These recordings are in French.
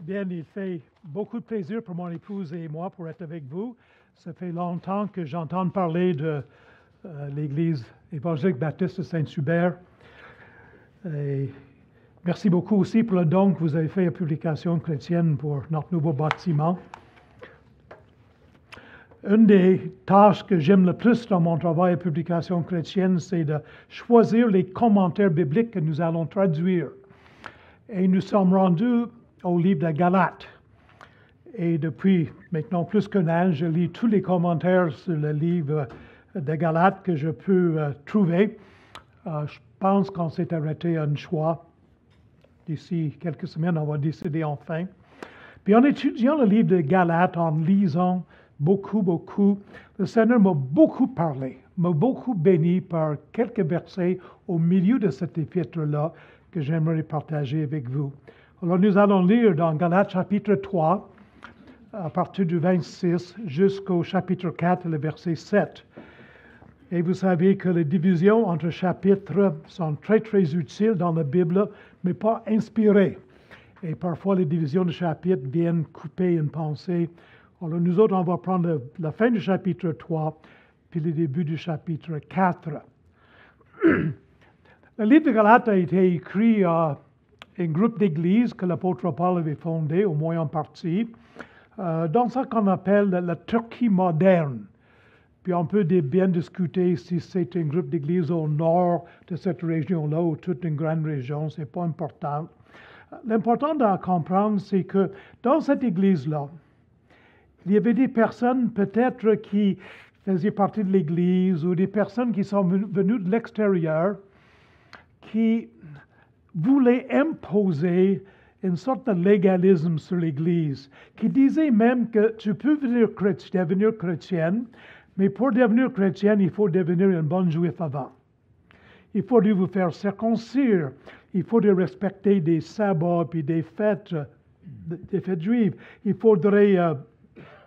Bien, il fait beaucoup de plaisir pour mon épouse et moi pour être avec vous. Ça fait longtemps que j'entends parler de euh, l'Église évangélique baptiste de Saint-Hubert. Merci beaucoup aussi pour le don que vous avez fait à Publication chrétienne pour notre nouveau bâtiment. Une des tâches que j'aime le plus dans mon travail à Publication chrétienne, c'est de choisir les commentaires bibliques que nous allons traduire. Et nous sommes rendus au livre de Galates. Et depuis maintenant plus qu'un an, je lis tous les commentaires sur le livre de Galates que je peux euh, trouver. Euh, je pense qu'on s'est arrêté à un choix. D'ici quelques semaines, on va décider enfin. Puis en étudiant le livre de Galates, en lisant beaucoup, beaucoup, le Seigneur m'a beaucoup parlé, m'a beaucoup béni par quelques versets au milieu de cet épître-là que j'aimerais partager avec vous. Alors nous allons lire dans Galates chapitre 3, à partir du 26 jusqu'au chapitre 4, le verset 7. Et vous savez que les divisions entre chapitres sont très, très utiles dans la Bible, mais pas inspirées. Et parfois, les divisions de chapitres viennent couper une pensée. Alors, nous autres, on va prendre la fin du chapitre 3, puis le début du chapitre 4. le livre de Galates a été écrit à un groupe d'églises que l'apôtre Paul avait fondé, au moins en partie, euh, dans ce qu'on appelle la Turquie moderne. Puis on peut bien discuter si c'est un groupe d'églises au nord de cette région-là ou toute une grande région, c'est pas important. L'important à comprendre, c'est que dans cette église-là, il y avait des personnes peut-être qui faisaient partie de l'église ou des personnes qui sont venues de l'extérieur qui voulaient imposer une sorte de légalisme sur l'Église, qui disait même que tu peux devenir, chrétien, devenir chrétienne, mais pour devenir chrétienne, il faut devenir un bon juif avant. Il faut vous faire circoncire. Il faut respecter des sabbats et des fêtes, des fêtes juives. Il faudrait euh,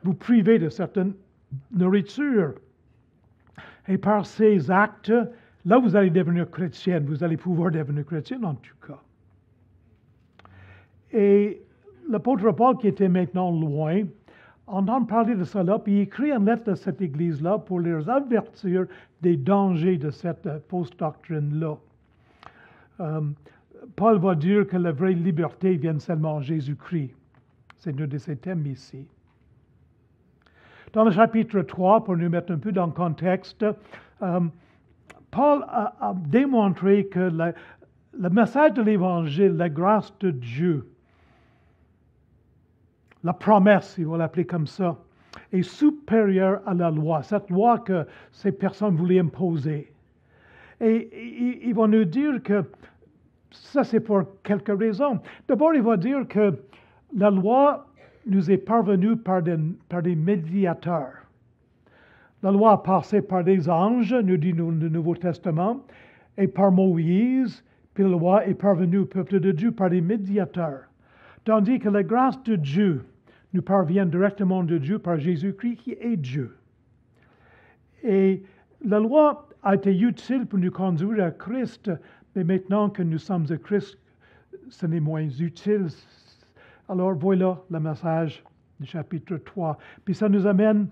vous priver de certaines nourritures. Et par ces actes, là, vous allez devenir chrétienne. Vous allez pouvoir devenir chrétienne en tout cas. Et l'apôtre Paul, qui était maintenant loin, entend parler de cela, puis il écrit une lettre à cette église-là pour les avertir des dangers de cette euh, fausse doctrine-là. Euh, Paul va dire que la vraie liberté vient seulement en Jésus-Christ. C'est un de ses thèmes ici. Dans le chapitre 3, pour nous mettre un peu dans le contexte, euh, Paul a, démontré que le message de l'Évangile, la grâce de Dieu, la promesse, il va l'appeler comme ça, est supérieure à la loi, cette loi que ces personnes voulaient imposer. Et il va nous dire que ça, c'est pour quelques raisons. D'abord, il va dire que la loi nous est parvenue par des, par des médiateurs. La loi a passé par des anges, nous dit le Nouveau Testament, et par Moïse, puis la loi est parvenue au peuple de Dieu par des médiateurs. Tandis que la grâce de Dieu nous parvient directement de Dieu par Jésus-Christ qui est Dieu. Et la loi a été utile pour nous conduire à Christ, mais maintenant que nous sommes à Christ, ce n'est moins utile. Alors voilà le message du chapitre 3. Puis ça nous amène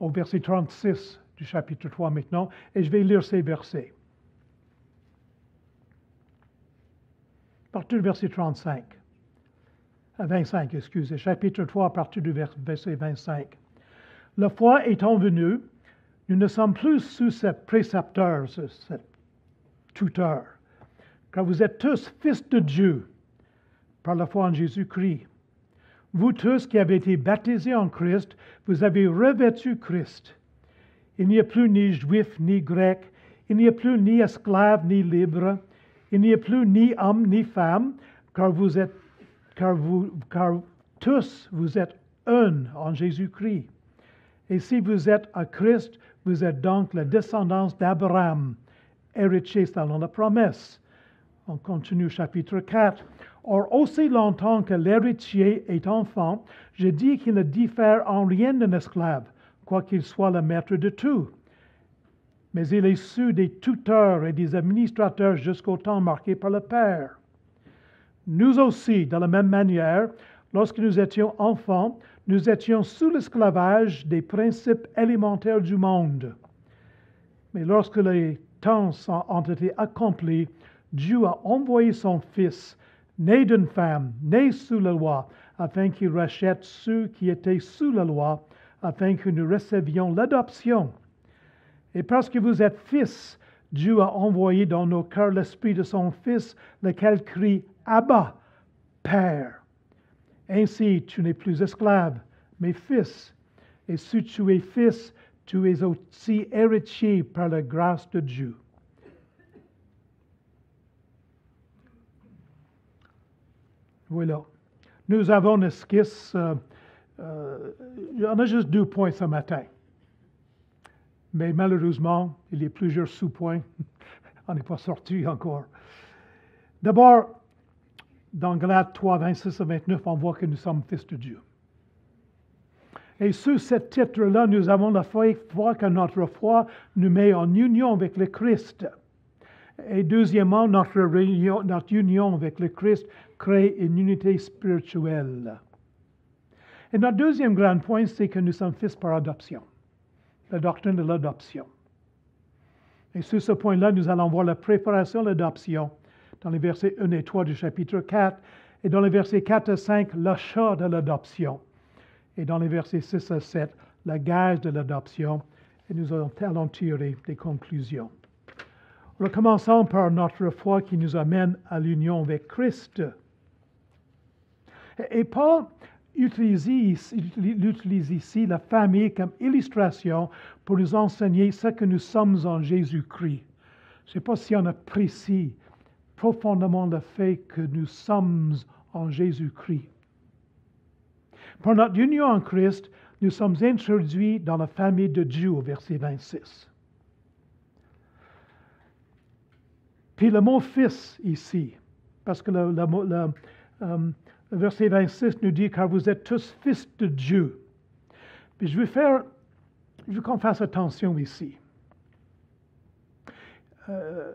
au verset 36 du chapitre 3 maintenant, et je vais lire ces versets. À partir du verset 35. 25, excusez, chapitre 3 à partir du verset 25. La foi étant venue, nous ne sommes plus sous ce précepteur, ce, tuteur, car vous êtes tous fils de Dieu par la foi en Jésus-Christ. Vous tous qui avez été baptisés en Christ, vous avez revêtu Christ. Il n'y a plus ni juif ni grec, il n'y a plus ni esclave ni libre, il n'y a plus ni homme ni femme, car vous êtes car, vous, car tous vous êtes un en Jésus-Christ. Et si vous êtes à Christ, vous êtes donc la descendance d'Abraham, héritier selon la promesse. On continue chapitre 4. Or, aussi longtemps que l'héritier est enfant, je dis qu'il ne diffère en rien d'un esclave, quoiqu'il soit le maître de tout. Mais il est sous des tuteurs et des administrateurs jusqu'au temps marqué par le Père. Nous aussi, de la même manière, lorsque nous étions enfants, nous étions sous l'esclavage des principes élémentaires du monde. Mais lorsque les temps ont été accomplis, Dieu a envoyé son Fils, né d'une femme, né sous la loi, afin qu'il rachète ceux qui étaient sous la loi, afin que nous recevions l'adoption. Et parce que vous êtes fils, Dieu a envoyé dans nos cœurs l'esprit de son Fils, lequel crie Abba, Père. Ainsi, tu n'es plus esclave, mais fils. Et si tu es fils, tu es aussi héritier par la grâce de Dieu. Voilà. Nous avons une esquisse. Euh, euh, a juste deux points ce matin. Mais malheureusement, il y a plusieurs sous-points. On n'est pas sorti encore. D'abord, dans Galates 3, 26 à 29, on voit que nous sommes fils de Dieu. Et sous ce titre-là, nous avons la foi que notre foi nous met en union avec le Christ. Et deuxièmement, notre, notre union avec le Christ crée une unité spirituelle. Et notre deuxième grand point, c'est que nous sommes fils par adoption, la doctrine de l'adoption. Et sur ce point-là, nous allons voir la préparation de l'adoption dans les versets 1 et 3 du chapitre 4, et dans les versets 4 et 5, l'achat de l'adoption, et dans les versets 6 à 7, la gage de l'adoption, et nous allons tirer des conclusions. Recommençons par notre foi qui nous amène à l'union avec Christ. Et Paul utilise, ici la famille comme illustration pour nous enseigner ce que nous sommes en Jésus-Christ. Je ne sais pas si on apprécie profondément le fait que nous sommes en Jésus-Christ. Par notre union en Christ, nous sommes introduits dans la famille de Dieu au verset 26. Puis le mot fils ici, parce que le, euh, verset 26 nous dit car vous êtes tous fils de Dieu. Puis je veux faire, je veux qu'on fasse attention ici. Euh,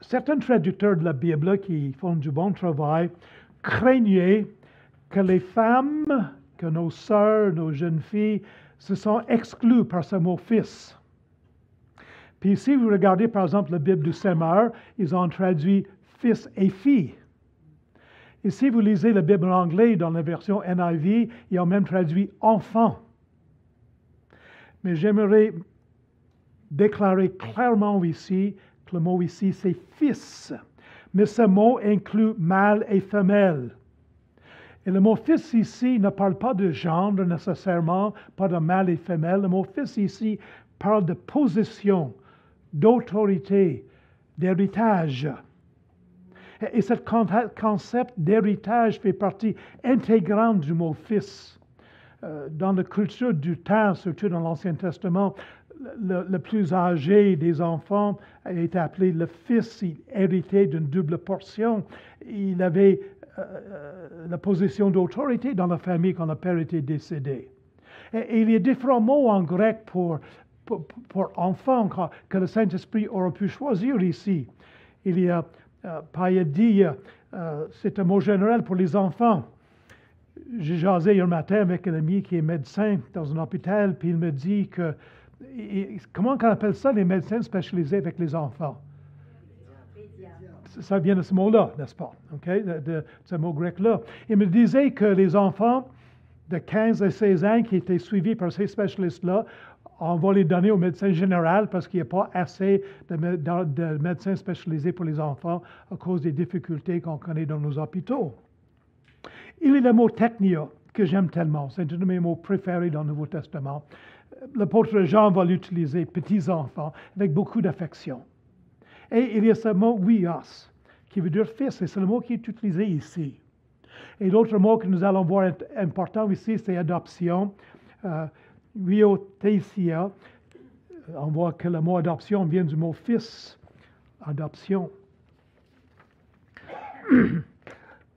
certains traducteurs de la Bible qui font du bon travail craignaient que les femmes, que nos sœurs, nos jeunes filles, se sont exclues par ce mot fils. Puis si vous regardez par exemple la Bible du Semeur, ils ont traduit fils et fille. Et si vous lisez la Bible en anglais dans la version NIV, ils ont même traduit enfant. Mais j'aimerais déclarer clairement ici que le mot ici c'est fils. Mais ce mot inclut mâle et femelle. Et le mot fils ici ne parle pas de genre nécessairement, pas de mâle et femelle. Le mot fils ici parle de position, d'autorité, d'héritage. Et ce concept d'héritage fait partie intégrante du mot fils. Euh, dans la culture du temps, surtout dans l'Ancien Testament, le, plus âgé des enfants est appelé le fils. Il héritait d'une double portion. Il avait euh, euh, la position d'autorité dans la famille quand le père était décédé. Et, il y a différents mots en grec pour, pour, enfant que le Saint-Esprit aurait pu choisir ici. Il y a euh, dit, euh, c'est un mot général pour les enfants. J'ai jasé un matin avec un ami qui est médecin dans un hôpital, puis il me dit que, comment on appelle ça les médecins spécialisés avec les enfants? Ça vient de ce mot-là, n'est-ce pas? De, de, ce mot grec-là. Il me disait que les enfants de 15 à 16 ans qui étaient suivis par ces spécialistes-là on va les donner au médecin général parce qu'il n'y a pas assez de, médecins spécialisés pour les enfants à cause des difficultés qu'on connaît dans nos hôpitaux. Il y a le mot technia que j'aime tellement. C'est un de mes mots préférés dans le Nouveau Testament. L'apôtre Jean va l'utiliser, petits-enfants, avec beaucoup d'affection. Et il y a ce mot wios, qui veut dire fils, et c'est le mot qui est utilisé ici. Et l'autre mot que nous allons voir important ici, c'est adoption. Euh, Riothesia, on voit que le mot adoption vient du mot fils, adoption.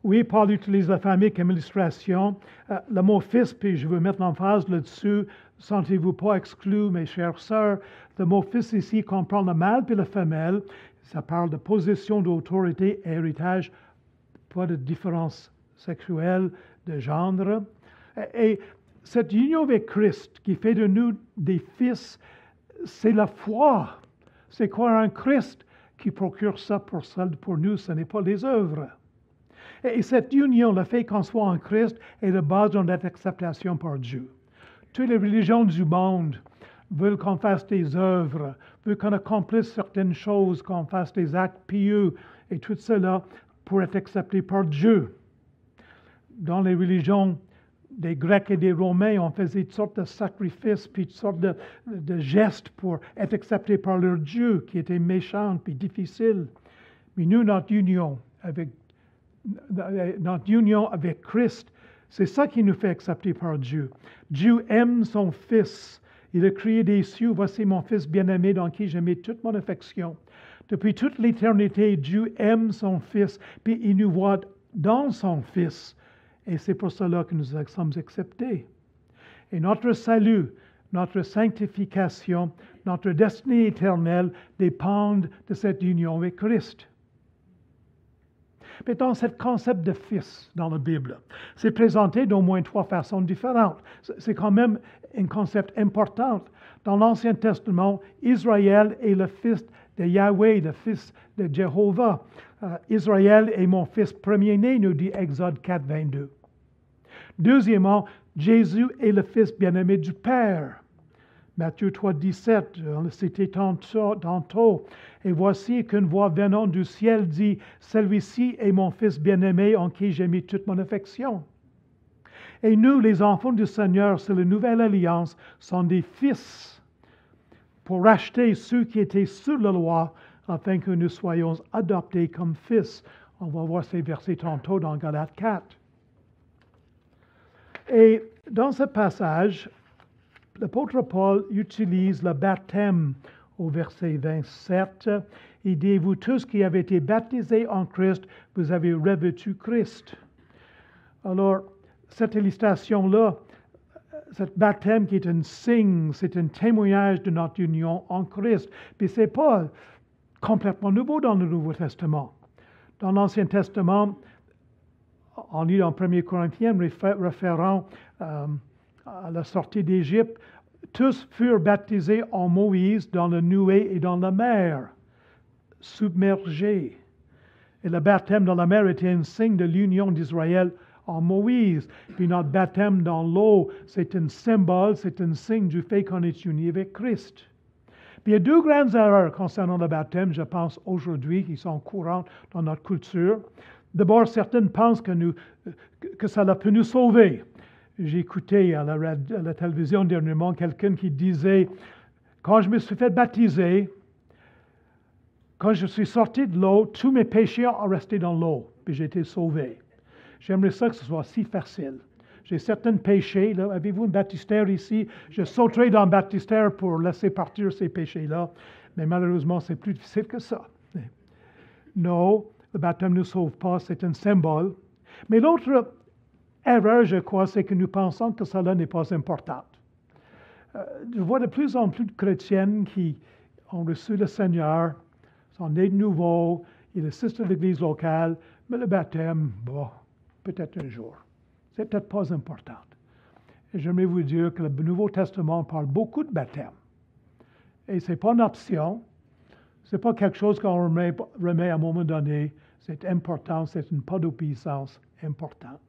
Oui, Paul utilise la famille comme illustration. Euh, le mot fils, puis je veux mettre l'emphase là-dessus, sentez-vous pas exclus, mes chères sœurs. Le mot fils ici comprend le mâle puis la femelle. Ça parle de position d'autorité et héritage pas de différence sexuelle, de genre. Et cette union avec Christ qui fait de nous des fils, c'est la foi. C'est croire en Christ qui procure ça pour, pour nous, ce n'est pas les œuvres. Et cette union, le fait qu'on soit en Christ, est la base de notre acceptation par Dieu. Toutes les religions du monde veulent qu'on fasse des œuvres, veulent qu'on accomplisse certaines choses, qu'on fasse des actes pieux et tout cela pour être accepté par Dieu. Dans les religions des Grecs et des Romains, on faisait toutes sortes de sacrifices, puis toutes sortes de, gestes pour être accepté par leur Dieu, qui était méchant puis difficile. Mais nous, notre union avec, notre union avec Christ, c'est ça qui nous fait accepter par Dieu. Dieu aime son Fils. Il a crié des cieux, voici mon Fils bien-aimé dans qui j'ai mis toute mon affection. Depuis toute l'éternité, Dieu aime son Fils, puis il nous voit dans son Fils. Et c'est pour cela que nous sommes acceptés. Et notre salut, notre sanctification, notre destinée éternelle dépendent de cette union avec Christ. Dans ce concept de fils dans la Bible, c'est présenté d'au moins trois façons différentes. C'est quand même un concept important. Dans l'Ancien Testament, Israël est le fils de Yahweh, le fils de Jéhovah. Euh, Israël est mon fils premier-né, nous dit Exode 4, 22. Deuxièmement, Jésus est le fils bien-aimé du Père. Matthieu 3, 17, on l'a cité tantôt. Et voici qu'une voix venant du ciel dit, Celui-ci est mon fils bien-aimé en qui j'ai mis toute mon affection. Et nous, les enfants du Seigneur, c'est la nouvelle alliance, sont des fils pour racheter ceux qui étaient sous la loi afin que nous soyons adoptés comme fils. On va voir ces versets tantôt dans Galates 4. Et dans ce passage, l'apôtre Paul utilise le baptême au verset 27. Il dit, vous tous qui avez été baptisés en Christ, vous avez revêtu Christ. Alors, cette illustration-là, ce baptême qui est un signe, c'est un témoignage de notre union en Christ. Mais ce n'est pas complètement nouveau dans le Nouveau Testament. Dans l'Ancien Testament, on lit dans 1 Corinthiens référant euh, à la sortie d'Égypte, tous furent baptisés en Moïse dans le nuée et dans la mer, submergés. Et le baptême dans la mer était un signe de l'union d'Israël en Moïse. Puis notre baptême dans l'eau, c'est un symbole, c'est un signe du fait qu'on est uni avec Christ. Il y a deux grandes erreurs concernant le baptême, je pense, aujourd'hui, qui sont courantes dans notre culture. D'abord, certaines pensent que, nous, que ça peut nous sauver. J'ai écouté à la, télévision dernièrement quelqu'un qui disait, quand je me suis fait baptiser, quand je suis sorti de l'eau, tous mes péchés ont resté dans l'eau, puis j'ai été sauvé. J'aimerais ça que ce soit si facile. J'ai certains péchés. Avez-vous un baptistère ici? Je sauterai dans le baptistère pour laisser partir ces péchés-là. Mais malheureusement, c'est plus difficile que ça. Non, le baptême ne sauve pas, c'est un symbole. Mais l'autre erreur, je crois, c'est que nous pensons que cela n'est pas important. Euh, je vois de plus en plus de chrétiennes qui ont reçu le Seigneur, sont nés de nouveau, ils assistent à l'église locale, mais le baptême, bon, peut-être un jour. C'est peut-être pas important. Et j'aimerais vous dire que le Nouveau Testament parle beaucoup de baptême. Et ce n'est pas une option, ce n'est pas quelque chose qu'on remet, remet, à un moment donné. C'est important, c'est une pas d'obéissance importante.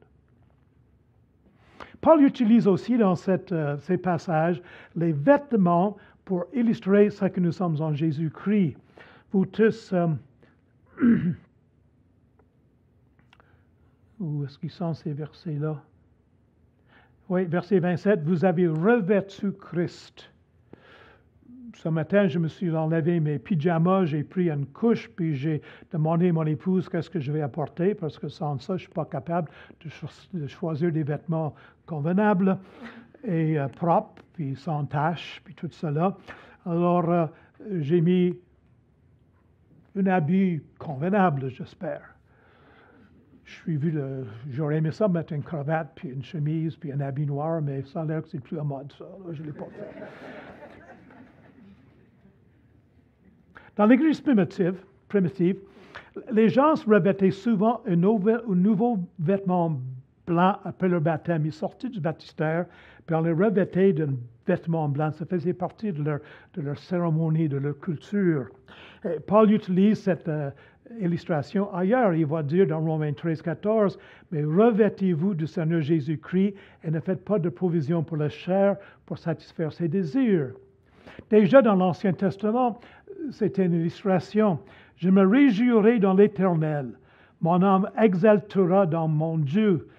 Paul utilise aussi dans euh, ces passages les vêtements pour illustrer ce que nous sommes en Jésus-Christ. Vous tous, euh, où est-ce qu'ils sont ces versets-là? Oui, verset 27, vous avez revêtu Christ ce matin, je me suis enlevé mes pyjamas, j'ai pris une couche, puis j'ai demandé à mon épouse qu'est-ce que je vais apporter, parce que sans ça, je ne suis pas capable de, choisir des vêtements convenables et euh, propres, puis sans taches, puis tout cela. Alors, euh, j'ai mis un habit convenable, j'espère. Suis vu, j'aurais aimé ça mettre une cravate, puis une chemise, puis un habit noir, mais ça a l'air que c'est plus à mode, je ne l'ai pas fait. Dans l'Église primitive, primitive Les gens se revêtaient souvent un nouveau, vêtement blanc après leur baptême. Ils sortaient du baptistère, puis on les revêtait d'un vêtement blanc. Ça faisait partie de leur, de leur cérémonie, de leur culture. Paul utilise cette euh, illustration ailleurs. Il va dire dans Romains 13, 14, Mais revêtez-vous du Seigneur Jésus-Christ et ne faites pas de provision pour la chair pour satisfaire ses désirs. Déjà dans l'Ancien Testament, c'était une illustration. Je me réjouirai dans l'Éternel. Mon âme exaltera dans mon Dieu,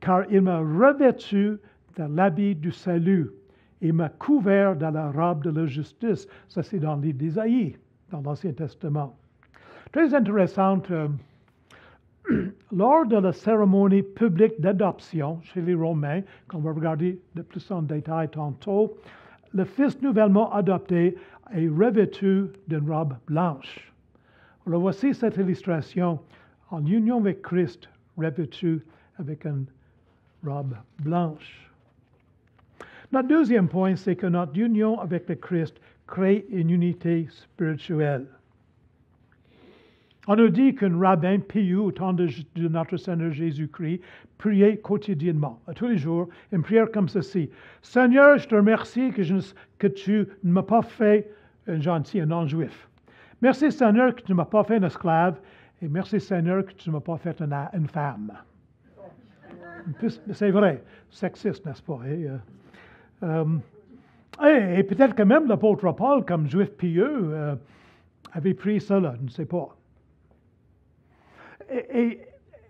car il m'a revêtu de l'habit du salut et m'a couvert dans la robe de la justice. Ça, c'est dans d'Isaïe, dans l'Ancien Testament. Très intéressante. euh, lors de la cérémonie publique d'adoption chez les Romains, qu'on va regarder de plus en détail tantôt, le fils nouvellement adopté est revêtu d'une robe blanche. Alors voici cette illustration en union avec Christ, revêtu avec une robe blanche. Notre deuxième point, c'est que notre union avec le Christ crée une unité spirituelle. On nous dit qu'un rabbin pieux au temps de, notre Seigneur Jésus-Christ priait quotidiennement, tous les jours, une prière comme ceci. Seigneur, je te remercie que, tu ne m'as pas fait un gentil, un non-juif. Merci Seigneur que tu ne m'as pas fait un esclave et merci Seigneur que tu ne m'as pas fait une, une femme. C'est vrai, sexiste, n'est-ce pas? Et, euh, euh, et peut-être que même l'apôtre Paul, comme juif pieux, euh, avait pris cela, je ne sais pas. Et,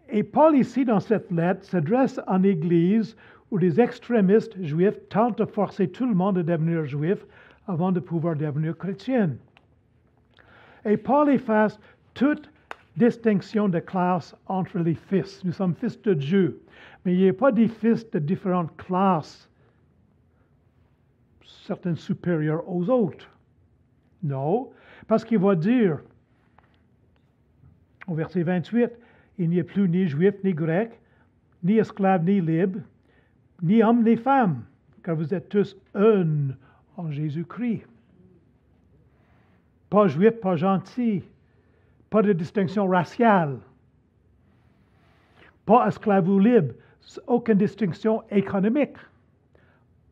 et- Paul, ici, dans cette lettre, s'adresse à une église où les extrémistes juifs tentent de forcer tout le monde à devenir juif avant de pouvoir devenir chrétien. Et Paul efface toute distinction de classe entre les fils. Nous sommes fils de Dieu, mais il n'y a pas des fils de différentes classes, certaines supérieures aux autres. Non, parce qu'il va dire, au verset 28, il n'y a plus ni juif ni grec, ni esclave ni libre, ni homme ni femme, car vous êtes tous un en Jésus-Christ. Pas juif, pas gentil, pas de distinction raciale, pas esclave ou libre, aucune distinction économique,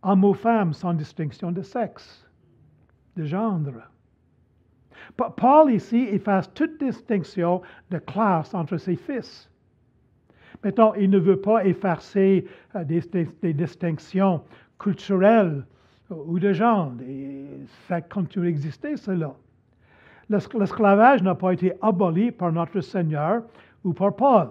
homme ou femme sans distinction de sexe, de genre. Pa- Paul ici efface toute distinction de classe entre ses fils. Maintenant, il ne veut pas effacer euh, des, distinctions culturelles euh, ou de genre. Ça continue d'exister, cela. L'es- L'esclavage n'a pas été aboli par notre Seigneur ou par Paul.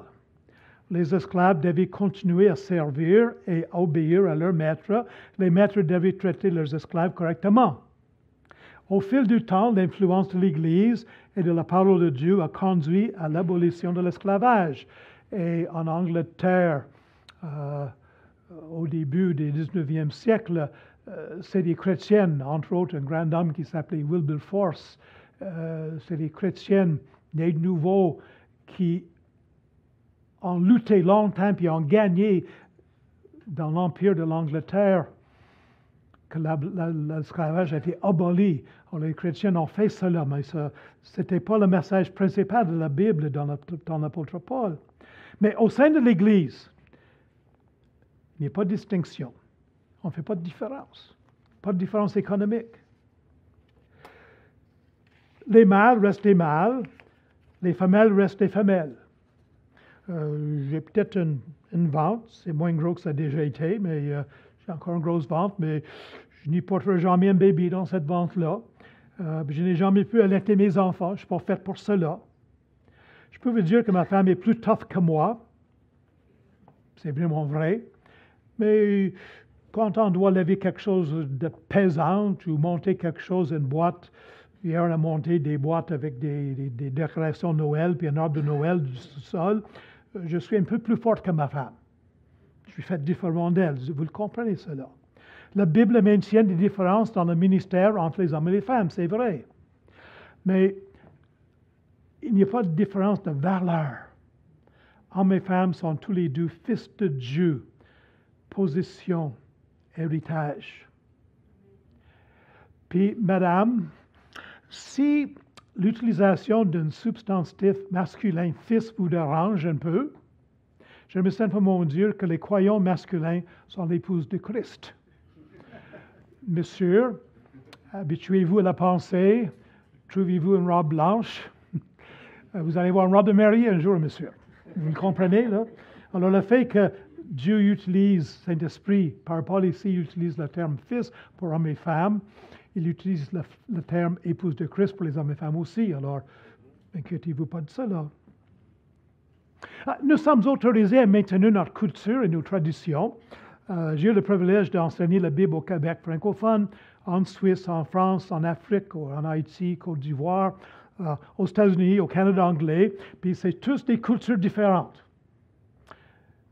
Les esclaves devaient continuer à servir et obéir à leurs maîtres. Les maîtres devaient traiter leurs esclaves correctement. Au fil du temps, l'influence de l'Église et de la parole de Dieu a conduit à l'abolition de l'esclavage. Et en Angleterre, euh, au début du 19e siècle, c'est des chrétiennes, entre autres un grand homme qui s'appelait Wilberforce, euh, c'est des chrétiennes nés de nouveau qui ont lutté longtemps puis ont gagné dans l'empire de l'Angleterre que la- la- l'esclavage a été aboli. Les chrétiens ont fait cela, mais ce n'était pas le message principal de la Bible dans la- dans l'apôtre Paul. Mais au sein de l'Église, il n'y a pas de distinction. On ne fait pas de différence. Pas de différence économique. Les mâles restent des mâles, les femelles restent des femelles. Euh, j'ai peut-être une, une vente, c'est moins gros que ça a déjà été, mais euh, j'ai encore une grosse vente, mais je n'y porterai jamais un bébé dans cette vente-là. Euh, je n'ai jamais pu allaiter mes enfants, je ne suis pas faite pour cela. Je peux vous dire que ma femme est plus tough que moi. C'est vraiment vrai. Mais quand on doit lever quelque chose de pesant ou monter quelque chose, une boîte, hier on a monté des boîtes avec des, décorations Noël, puis un arbre de Noël du sol, euh, je suis un peu plus forte que ma femme. Je suis faite différemment d'elle. Vous le comprenez cela. La Bible maintient des différences dans le ministère entre les hommes et les femmes, c'est vrai. Mais il n'y a pas de différence de valeur. Hommes et femmes sont tous les deux fils de Dieu, position, héritage. Puis, madame, si l'utilisation d'un substantif masculin fils vous dérange un peu, j'aimerais simplement dire que les croyants masculins sont l'épouse de Christ. Monsieur, habituez-vous à la pensée, trouvez-vous une robe blanche, vous allez voir une robe de mariée un jour, monsieur. Vous comprenez, là? Alors, le fait que Dieu utilise, Saint-Esprit, par Paul ici, utilise le terme fils pour hommes et femmes, il utilise le, terme épouse de Christ pour les hommes et femmes aussi. Alors, inquiétez-vous pas de cela. Ah, nous sommes autorisés à maintenir notre culture et nos traditions. Euh, j'ai eu le privilège d'enseigner la Bible au Québec francophone, en Suisse, en France, en Afrique, en Haïti, Côte d'Ivoire, euh, aux États-Unis, au Canada anglais. Puis c'est tous des cultures différentes.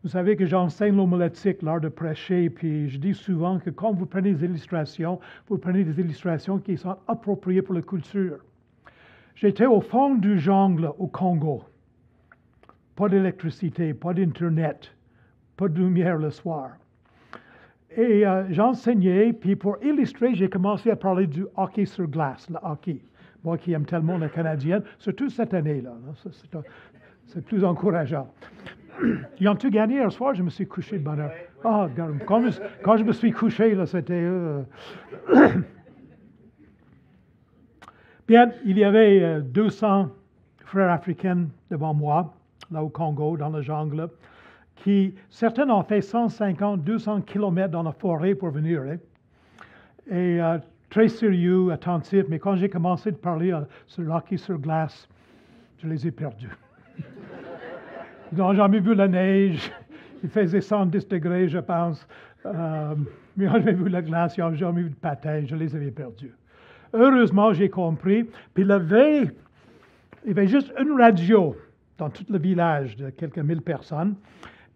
Vous savez que j'enseigne l'homilétique, l'art de prêcher, puis je dis souvent que quand vous prenez des illustrations, vous prenez des illustrations qui sont appropriées pour la culture. J'étais au fond du jungle au Congo. Pas d'électricité, pas d'Internet, pas de lumière le soir. Et euh, j'enseignais, puis pour illustrer, j'ai commencé à parler du hockey sur glace, le hockey. Moi qui aime tellement la canadienne, surtout cette année-là. C'est plus encourageant. Ils ont tout gagné hier soir, je me suis couché de bonne heure. Ah, quand, je, quand je me suis couché, là, c'était. Euh, Bien, il y avait 200 euh, frères africains devant moi, là au Congo, dans la jungle, qui, certains ont fait 150, 200 kilomètres dans la forêt pour venir. Hein. et euh, très sérieux, attentifs, mais quand j'ai commencé de parler sur l'hockey sur glace, je les ai perdus. Ils n'ont jamais vu la neige. Il faisait 110 degrés, je pense. Euh, mais ils n'ont jamais vu la glace, ils n'ont jamais vu de patin. Je les avais perdus. Heureusement, j'ai compris. Puis la veille, il y avait juste une radio dans tout le village de quelques mille personnes.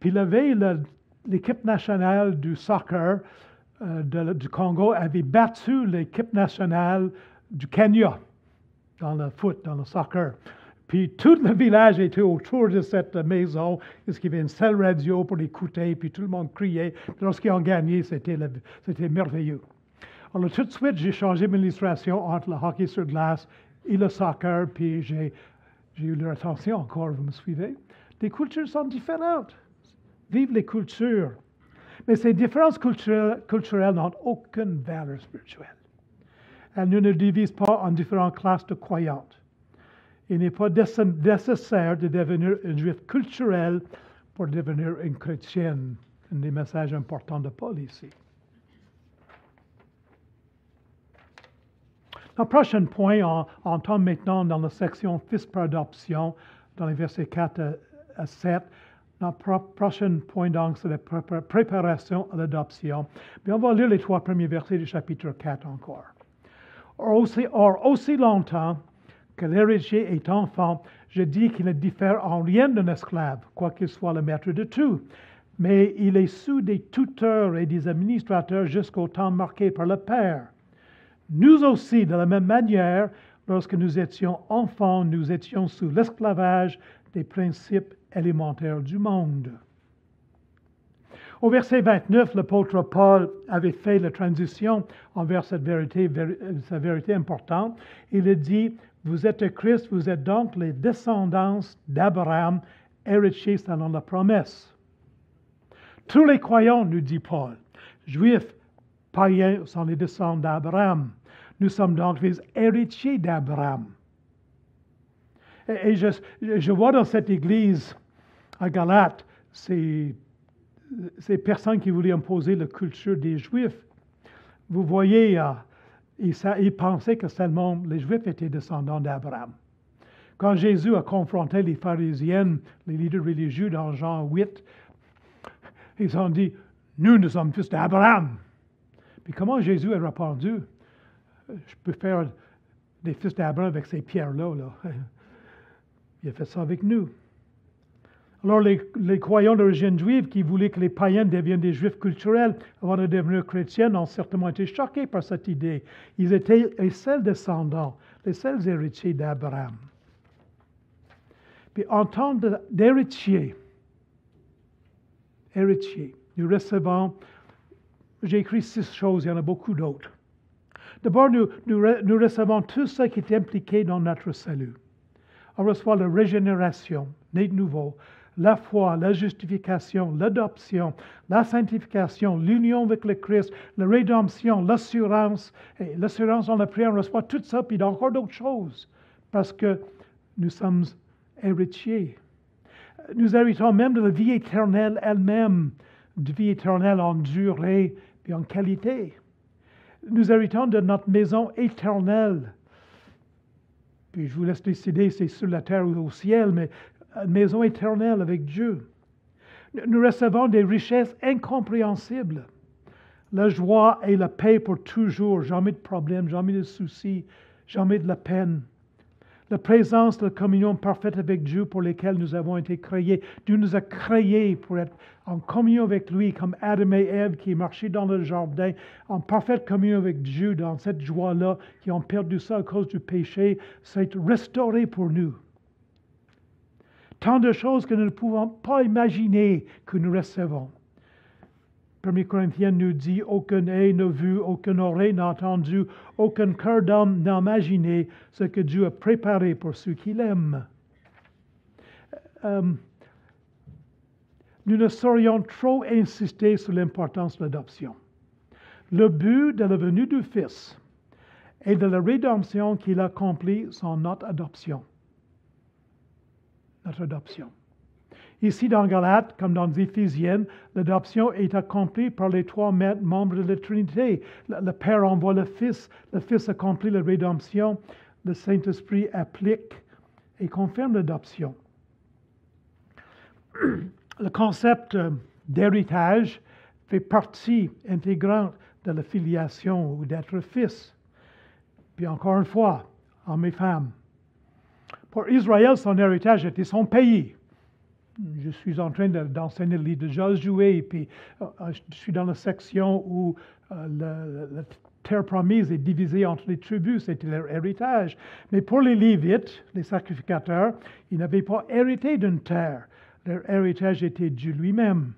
Puis la veille, l'équipe nationale du soccer euh, du Congo avait battu l'équipe nationale du Kenya dans le foot, dans le soccer. Puis tout le village était autour de cette maison, qu'il y avait une seule radio pour écouter, puis tout le monde criait. Lorsqu'ils ont gagné, c'était, merveilleux. Alors tout de suite, j'ai changé mon illustration entre le hockey sur glace et le soccer, puis j'ai, eu leur attention encore, vous me suivez? Les cultures sont différentes. Vive les cultures. Mais ces différences culturelles, n'ont aucune valeur spirituelle. Elles ne nous divisent pas en différentes classes de croyantes. Il n'est pas nécessaire de devenir un juif culturel pour devenir une chrétienne. Un des messages importants de Paul ici. Le prochain point, on, entend maintenant dans la section fils par adoption, dans les versets 4 à 7. Notre prochain point, donc, c'est la préparation à l'adoption. Mais on va lire les trois premiers versets du chapitre 4 encore. or, aussi longtemps que l'héritier est enfant, je dis qu'il ne diffère en rien d'un esclave, quoiqu'il soit le maître de tout. Mais il est sous des tuteurs et des administrateurs jusqu'au temps marqué par le Père. Nous aussi, de la même manière, lorsque nous étions enfants, nous étions sous l'esclavage des principes élémentaires du monde. Au verset 29, l'apôtre Paul avait fait la transition envers cette vérité, importante. Il a dit, vous êtes Christ, vous êtes donc les descendants d'Abraham, héritiers selon la promesse. Tous les croyants, nous dit Paul, juifs, païens, sont les descendants d'Abraham. Nous sommes donc les héritiers d'Abraham. Et, je, vois dans cette église à Galate ces, ces personnes qui voulaient imposer la culture des Juifs. Vous voyez, euh, il pensait que seulement les Juifs étaient descendants d'Abraham. Quand Jésus a confronté les pharisiennes, les leaders religieux dans Jean 8, ils ont dit, nous, nous sommes fils d'Abraham. Puis comment Jésus a répondu, je peux faire des fils d'Abraham avec ces pierres-là. Là. Il a fait ça avec nous. Alors, les, croyants d'origine juive qui voulaient que les païens deviennent des juifs culturels avant de devenir chrétiens ont certainement été choqués par cette idée. Ils étaient les seuls descendants, les seuls héritiers d'Abraham. Puis, en tant d'héritier, héritier, nous recevons, j'ai écrit six choses, il y en a beaucoup d'autres. D'abord, nous recevons tout ce qui est impliqué dans notre salut. On reçoit la régénération, né de nouveau, la foi, la justification, l'adoption, la sanctification, l'union avec le Christ, la rédemption, l'assurance. Et l'assurance, on la prière, on reçoit tout ça, puis encore d'autres choses, parce que nous sommes héritiers. Nous héritons même de la vie éternelle elle-même, de vie éternelle en durée et en qualité. Nous héritons de notre maison éternelle. Puis je vous laisse décider c'est sur la terre ou au ciel, mais une maison éternelle avec Dieu. Nous recevons des richesses incompréhensibles. La joie et la paix pour toujours, jamais de problème, jamais de soucis, jamais de la peine la présence de la communion parfaite avec Dieu pour lesquels nous avons été créés. Dieu nous a créés pour être en communion avec lui, comme Adam et Ève qui marchaient dans le jardin, en parfaite communion avec Dieu, dans cette joie-là, qui ont perdu ça à cause du péché. C'est restauré pour nous. Tant de choses que nous ne pouvons pas imaginer que nous recevons. 1 Corinthiens nous dit aucun œil n'a vu, aucun oreille n'a entendu, aucun cœur d'homme n'a imaginé ce que Dieu a préparé pour ceux qui l'aiment. Euh, nous ne saurions trop insister sur l'importance de l'adoption. Le but de la venue du Fils et de la rédemption qu'il accomplit sont notre adoption. Notre adoption. Ici, dans Galates, comme dans Éphésiens, l'adoption est accomplie par les trois membres de la Trinité. Le, Père envoie le Fils, le Fils accomplit la rédemption, le Saint-Esprit applique et confirme l'adoption. Le concept euh, d'héritage fait partie intégrante de la filiation ou d'être fils. Puis encore une fois, hommes et femmes. Pour Israël, son héritage était son pays je suis en train d'enseigner le livre de Josué, et puis euh, euh, je suis dans la section où euh, la, terre promise est divisée entre les tribus, c'était leur héritage. Mais pour les Lévites, les sacrificateurs, ils n'avaient pas hérité d'une terre. Leur héritage était Dieu lui-même.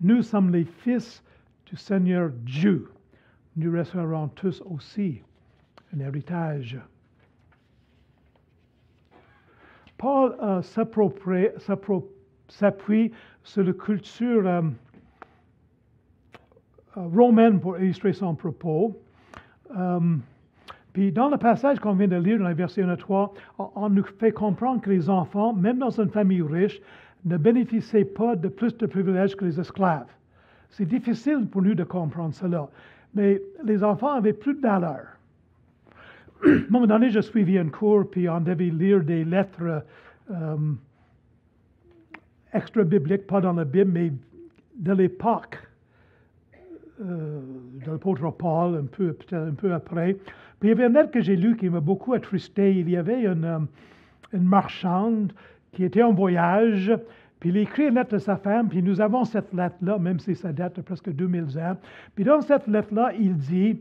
Nous sommes les fils du Seigneur Dieu. Nous recevrons tous aussi un héritage. Paul euh, s'appuie sur la culture euh, euh, romaine pour illustrer son propos. puis dans le passage qu'on vient de lire dans le verset 1 à 3, on, nous fait comprendre que les enfants, même dans une famille riche, ne bénéficiaient pas de plus de privilèges que les esclaves. C'est difficile pour nous de comprendre cela. Mais les enfants avaient plus de valeur moment donné, je suivi un cours, puis on devait lire des lettres euh, extra-bibliques, pas dans la Bible, mais de l'époque euh, de l'apôtre Paul, un peu, un peu après. Puis il y avait une lettre que j'ai lue qui m'a beaucoup attristé. Il y avait une, euh, une marchande qui était en voyage, puis il écrit une lettre à sa femme, puis nous avons cette lettre-là, même si ça date de presque 2000 ans. Puis dans cette lettre-là, il dit,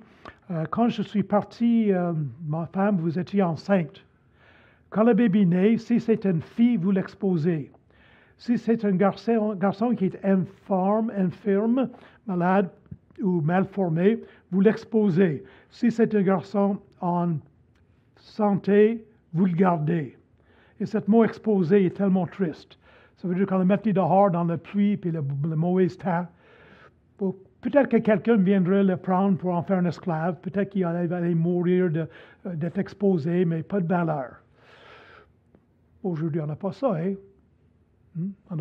euh, quand je suis parti, euh, ma femme, vous étiez enceinte. Quand le bébé naît, si c'est une fille, vous l'exposez. Si c'est un garçon, garçon qui est informe, infirme, malade ou mal formé, vous l'exposez. Si c'est un garçon en santé, vous le gardez. Et ce mot exposé est tellement triste. Ça veut dire qu'on le mettait dehors dans la pluie puis le, mauvais temps. Peut-être que quelqu'un viendrait le prendre pour en faire un esclave. Peut-être qu'il allait, mourir euh, d'être exposé, mais pas de valeur. Aujourd'hui, on n'a pas ça, hein? Hmm? On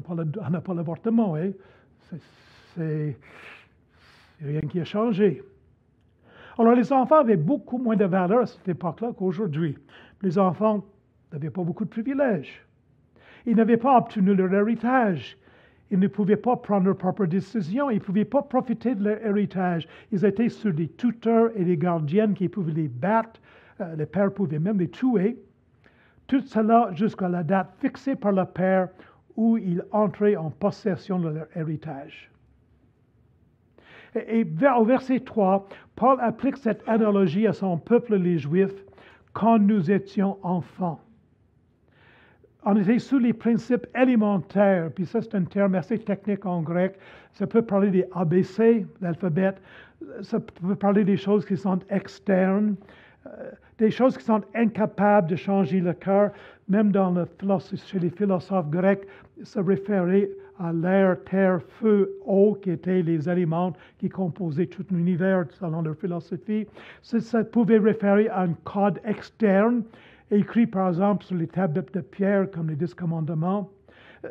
n'a pas l'avortement, hein? C'est rien qui a changé. Alors, les enfants avaient beaucoup moins de valeur à cette époque-là qu'aujourd'hui. Les enfants n'avaient pas beaucoup de privilèges. Ils n'avaient pas obtenu leur héritage. Ils ne pouvaient pas prendre leurs propres décisions. Ils ne pouvaient pas profiter de leur héritage. Ils étaient sur des tuteurs et des gardiennes qui pouvaient les battre. Euh, les pères pouvaient même les tuer. Tout cela jusqu'à la date fixée par le père où ils entraient en possession de leur héritage. Et au verset 3, Paul applique cette analogie à son peuple, les Juifs, quand nous étions enfants on était sous les principes élémentaires, puis ça c'est un terme assez technique en grec, ça peut parler des ABC, l'alphabet, ça peut parler des choses qui sont externes, euh, des choses qui sont incapables de changer le cœur, même dans chez les philosophes grecs, ça référait à l'air, terre, feu, eau, qui étaient les éléments qui composaient tout l'univers selon leur philosophie. Ça, ça pouvait référer à un code externe, écrit par exemple sur les tablettes de pierre comme les dix commandements.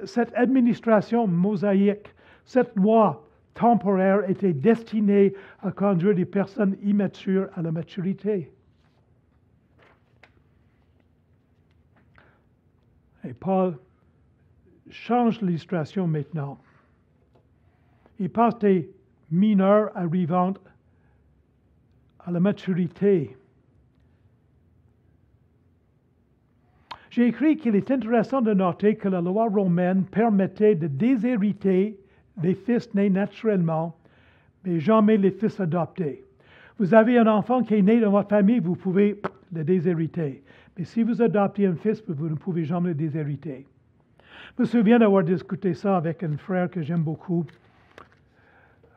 Cette administration mosaïque, cette loi temporaire était destinée à conduire des personnes immatures à la maturité. Et Paul change l'illustration maintenant. Il passe des mineurs arrivant à la maturité. J'ai écrit qu'il est intéressant de noter que la loi romaine permettait de déshériter les fils nés naturellement, mais jamais les fils adoptés. Vous avez un enfant qui est né dans votre famille, vous pouvez le déshériter. Mais si vous adoptez un fils, vous ne pouvez jamais le déshériter. Je me souviens d'avoir discuté ça avec un frère que j'aime beaucoup,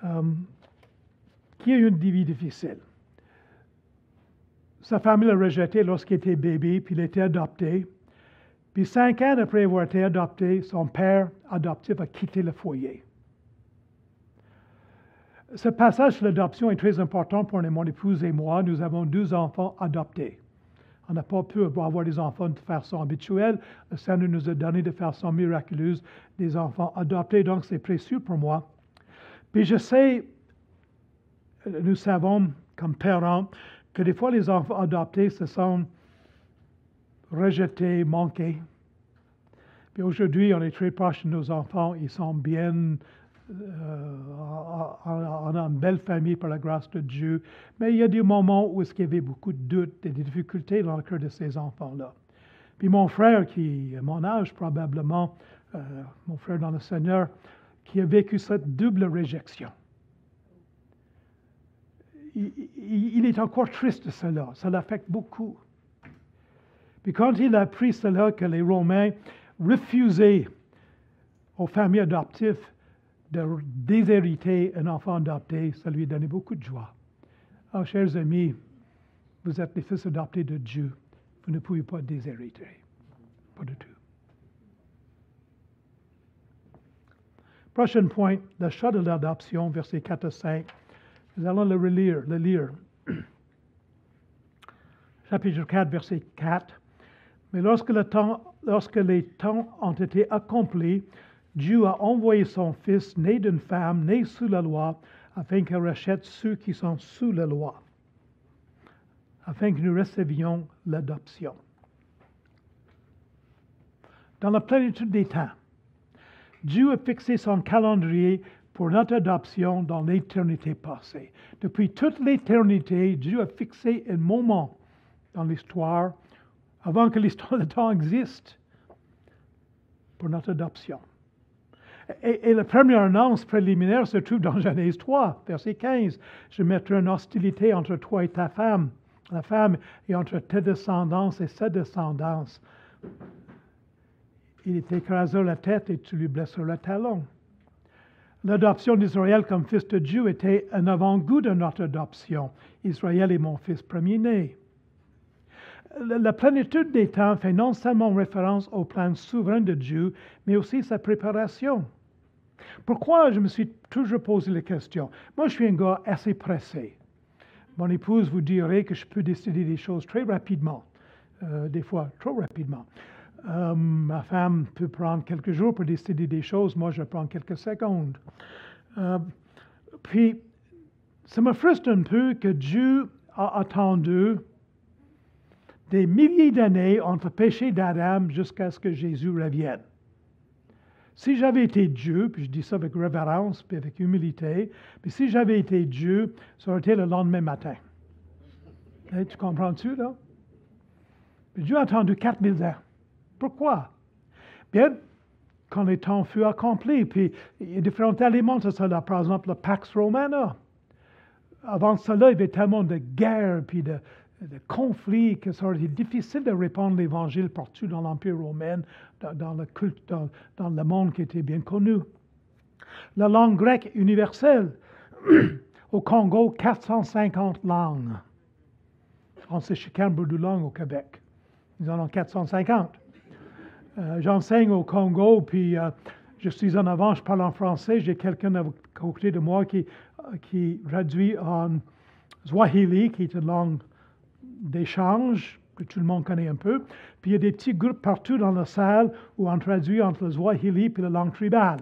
euh, qui a eu une vie difficile. Sa famille l'a rejeté lorsqu'il était bébé, puis il a été adopté. Puis cinq ans après avoir été adopté, son père adoptif a quitté le foyer. Ce passage sur l'adoption est très important pour mon épouse et moi. Nous avons deux enfants adoptés. On n'a pas pu avoir des enfants de façon habituelle. Le Seigneur nous a donné de façon miraculeuse des enfants adoptés, donc c'est précieux pour moi. Puis je sais, nous savons comme parents que des fois les enfants adoptés se sont rejetés, manqués. Puis aujourd'hui, on est très proche de nos enfants, ils sont bien on a une belle famille par la grâce de Dieu, mais il y a des moments où il y avait beaucoup de doutes et des difficultés dans le cœur de ces enfants-là. Puis mon frère, qui est mon âge probablement, euh, mon frère dans le Seigneur, qui a vécu cette double réjection. Il, il est encore triste de cela, ça l'affecte beaucoup. Puis quand il a appris cela, que les Romains refusaient aux familles adoptives de déshériter un enfant adopté, ça lui donnait beaucoup de joie. Alors, chers amis, vous êtes les fils adoptés de Dieu. Vous ne pouvez pas déshériter. Pas du tout. Prochain point, le chat de l'adoption, versets 4 à 5. Nous allons le relire, le lire. Chapitre 4, verset 4. Mais lorsque, les temps ont été accomplis, Dieu a envoyé son Fils, né d'une femme, né sous la loi, afin qu'il rachète ceux qui sont sous la loi, afin que nous recevions l'adoption. Dans la plénitude des temps, Dieu a fixé son calendrier pour notre adoption dans l'éternité passée. Depuis toute l'éternité, Dieu a fixé un moment dans l'histoire, avant que l'histoire de temps existe, pour notre adoption. Et, la première annonce préliminaire se trouve dans Genèse 3, verset 15. Je mettrai une hostilité entre toi et ta femme, la femme, et entre tes descendance et sa descendance. Il t'écrasera la tête et tu lui blesseras le talon. L'adoption d'Israël comme fils de Dieu était un avant-goût de notre adoption. Israël est mon fils premier-né. La plénitude des temps fait non seulement référence au plan souverain de Dieu, mais aussi sa préparation. Pourquoi je me suis toujours posé la question? Moi, je suis un gars assez pressé. Mon épouse vous dirait que je peux décider des choses très rapidement, euh, des fois trop rapidement. Euh, ma femme peut prendre quelques jours pour décider des choses, moi je prends quelques secondes. Euh, puis, ça me frustre un peu que Dieu a attendu des milliers d'années entre le péché d'Adam jusqu'à ce que Jésus revienne. Si j'avais été Dieu, puis je dis ça avec révérence, puis avec humilité, mais si j'avais été Dieu, ça aurait été le lendemain matin. tu comprends-tu, là? Dieu a attendu 4000 ans. Pourquoi? Bien, quand le temps fut accompli, puis il y a différents éléments de cela. Par exemple, le Pax Romana. Avant cela, il y avait tellement de guerres, puis de, de conflits, que ça aurait été difficile de répandre l'Évangile partout dans l'Empire romain, dans, le culte, dans, le monde qui était bien connu. La langue grecque universelle. Au Congo, 450 langues. On sait chacun de langues au Québec. Ils en ont 450. Euh, J'enseigne au Congo, puis euh, je suis en avant, je parle en français. J'ai quelqu'un à côté de moi qui, qui traduit en Swahili, qui est une langue d'échange que tout le monde connaît un peu. Puis il y a des petits groupes partout dans la salle où on traduit entre le Swahili et la langue tribale.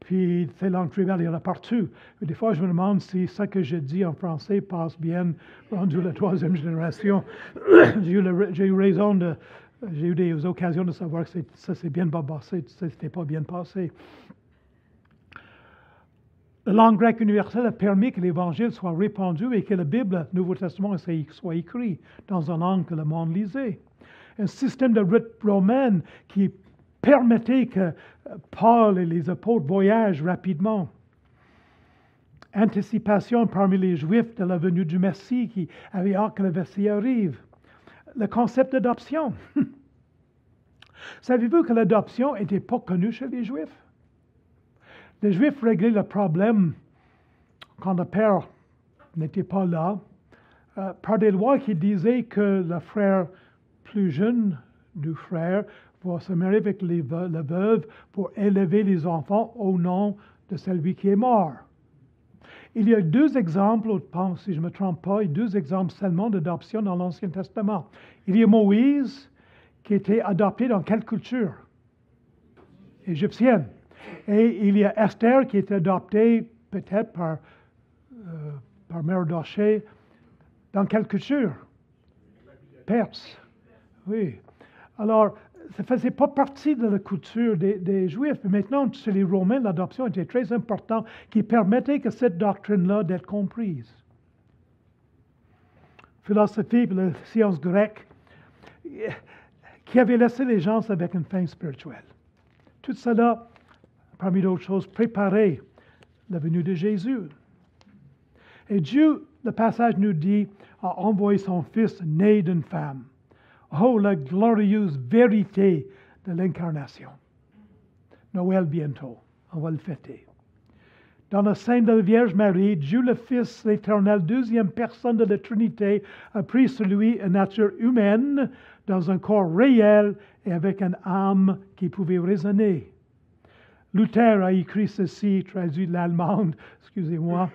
Puis ces langues tribales, il y en a partout. Et des fois, je me demande si ce que je dis en français passe bien rendu la troisième génération. j'ai eu, raison de. J'ai eu des occasions de savoir que ça s'est bien pas passé, ça s'était pas bien passé. La langue grecque universelle a permis que l'Évangile soit répandu et que la Bible, le Nouveau Testament, soit écrit dans une langue que le monde lisait. Un système de rite romain qui permettait que Paul et les apôtres voyagent rapidement. Anticipation parmi les Juifs de la venue du Messie qui avait hâte que le Messie arrive. Le concept d'adoption. Savez-vous que l'adoption n'était pas connue chez les Juifs? Les Juifs réglaient le problème quand le père n'était pas là euh, par des lois qui disaient que le frère plus jeune du frère va se marier avec la veuve pour élever les enfants au nom de celui qui est mort. Il y a deux exemples, si je ne me trompe pas, deux exemples seulement d'adoption dans l'Ancien Testament. Il y a Moïse qui était adopté dans quelle culture? Égyptienne. Et il y a Esther qui est adoptée peut-être par, euh, par. Dans quelle culture Perse. Oui. Alors, ça ne faisait pas partie de la culture des, Juifs. Mais maintenant, chez les Romains, l'adoption était très importante, qui permettait que cette doctrine-là d'être comprise. Philosophie la science grecque, qui avait laissé les gens avec une fin spirituelle. Tout cela parmi d'autres choses, préparer la venue de Jésus. Et Dieu, le passage nous dit, a envoyé son Fils né d'une femme. Oh, la glorieuse vérité de l'incarnation. Noël bientôt, on va le fêter. Dans le sein de la Vierge Marie, Dieu le Fils, l'éternel, deuxième personne de la Trinité, a pris sur lui une nature humaine dans un corps réel et avec une âme qui pouvait raisonner. Luther a écrit ceci, traduit de l'allemande, excusez-moi.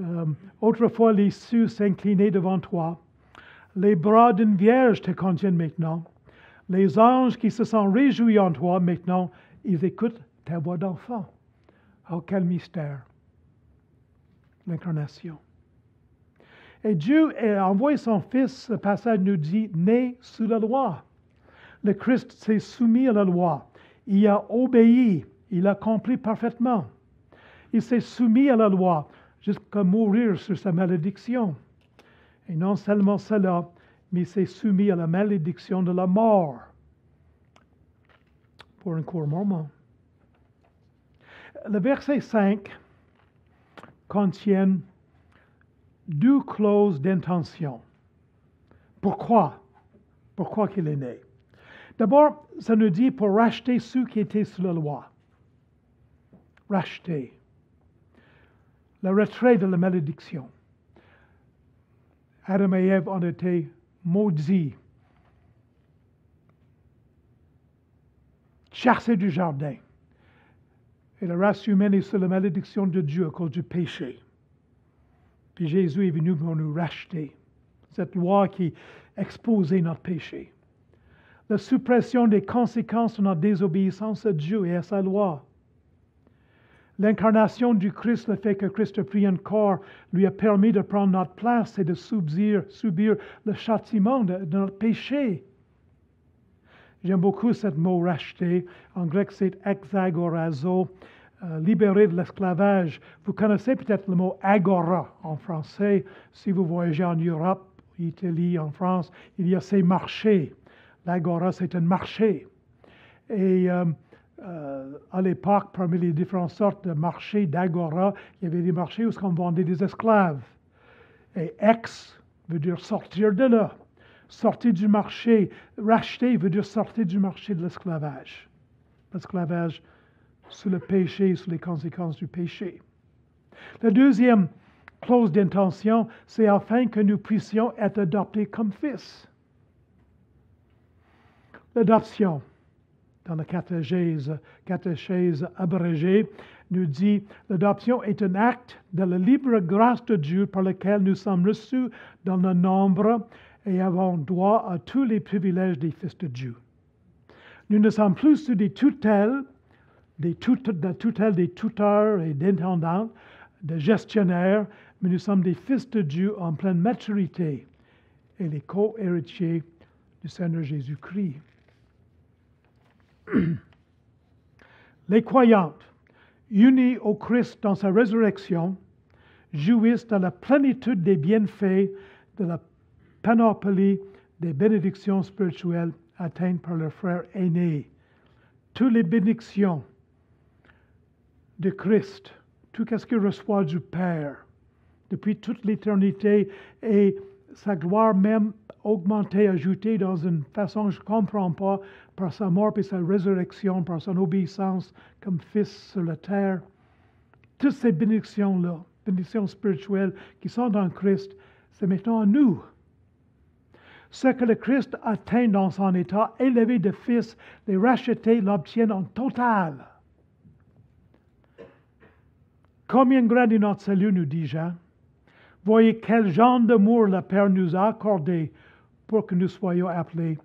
Euh, autrefois, les cieux s'inclinaient devant toi. Les bras d'une vierge te contiennent maintenant. Les anges qui se sont réjouis en toi, maintenant, ils écoutent ta voix d'enfant. Oh, quel mystère! L'incarnation. Et Dieu a envoyé son Fils, le passage nous dit, né sous la loi. Le Christ s'est soumis à la loi. Il a obéi il accomplit parfaitement. Il s'est soumis à la loi jusqu'à mourir sur sa malédiction. Et non seulement cela, mais il s'est soumis à la malédiction de la mort pour un court moment. Le verset 5 contient deux clauses d'intention. Pourquoi? Pourquoi qu'il est né? D'abord, ça nous dit pour racheter ceux qui étaient sous la loi racheté. Le retrait de la malédiction. Adam et Ève ont été maudits, chassés du jardin. Et la race humaine est sous la malédiction de Dieu à cause du péché. Puis Jésus est venu pour nous racheter. Cette loi qui exposait notre péché. La suppression des conséquences de notre désobéissance à Dieu et à sa loi. L'incarnation du Christ, le fait que Christ a pris un corps, lui a permis de prendre notre place et de subir, le châtiment de, notre péché. J'aime beaucoup ce mot racheté. En grec, c'est exagorazo, euh, libéré de l'esclavage. Vous connaissez peut-être le mot agora en français. Si vous voyagez en Europe, Italie, en France, il y a ces marchés. L'agora, c'est un marché. Et euh, euh, à l'époque, parmi les différentes sortes de marchés d'agora, il y avait des marchés où on vendait des esclaves. Et ex veut dire sortir de là. Sortir du marché. Racheter veut dire sortir du marché de l'esclavage. L'esclavage sous le péché, sous les conséquences du péché. La deuxième clause d'intention, c'est afin que nous puissions être adoptés comme fils. L'adoption, dans la catéchèse, catéchèse abrégée, nous dit l'adoption est un acte de la libre grâce de Dieu par lequel nous sommes reçus dans le nombre et avons droit à tous les privilèges des fils de Dieu. Nous ne sommes plus sous des tutelles, des de tutelles des tuteurs et d'intendants, de gestionnaires, mais nous sommes des fils de Dieu en pleine maturité et les co-héritiers du Seigneur Jésus-Christ. Les croyantes, unies au Christ dans sa résurrection, jouissent de la plénitude des bienfaits de la panoplie des bénédictions spirituelles atteintes par leur frère aîné. Toutes les bénédictions de Christ, tout ce qu'il reçoit du Père depuis toute l'éternité et sa gloire même augmentée, ajoutée dans une façon que je ne comprends pas par sa mort et sa résurrection, par son obéissance comme fils sur la terre. Toutes ces bénédictions-là, bénédictions spirituelles qui sont dans Christ, c'est maintenant à nous ce que le Christ atteint dans son état élevé de Fils, les rachetés l'obtiennent en total. Combien grand est notre salut, nous dit Jean? Voyez quel genre d'amour le Père nous a accordé pour que nous soyons appelés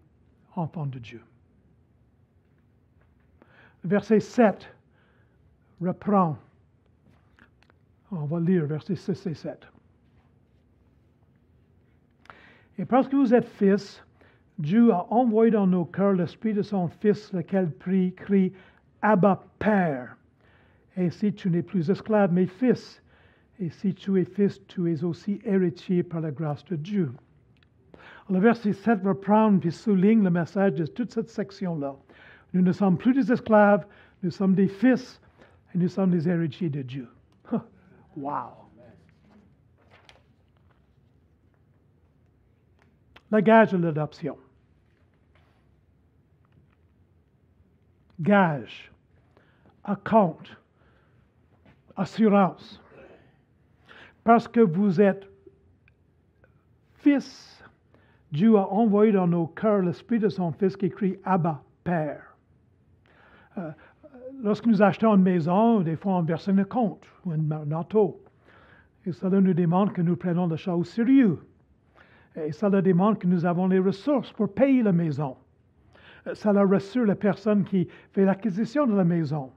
enfants de Dieu. Verset 7 reprend. On va lire verset 6 et 7. Et parce que vous êtes fils, Dieu a envoyé dans nos cœurs l'esprit de son Fils, lequel prie, crie Abba Père. Et si tu n'es plus esclave, mais fils. Et si tu es fils, tu es aussi héritier par la grâce de Dieu. Le verset 7 reprend et souligne le message de toute cette section-là. Nous ne sommes plus des esclaves, nous sommes des fils et nous sommes des héritiers de Dieu. wow! le gage de l'adoption. Gage, compte, assurance. Parce que vous êtes fils, Dieu a envoyé dans nos cœurs l'esprit de son fils qui crie Abba, Père. Euh, lorsque nous achetons une maison, des fois on verse un compte ou un auto. Et cela nous demande que nous prenons le choses au sérieux. Et cela demande que nous avons les ressources pour payer la maison. Cela rassure la personne qui fait l'acquisition de la maison.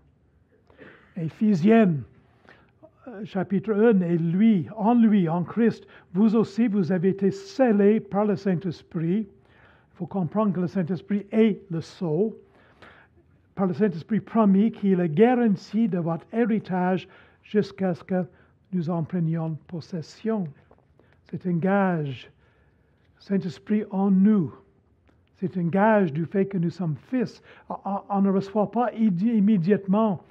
Éphésienne, euh, chapitre 1, et lui, en lui, en Christ, vous aussi, vous avez été scellés par le Saint-Esprit. Il faut comprendre que le Saint-Esprit est le sceau, par le Saint-Esprit promis, qui est la garantie de votre héritage jusqu'à ce que nous en prenions possession. C'est un gage Saint-Esprit en nous. C'est un gage du fait que nous sommes fils. On ne reçoit pas immédiatement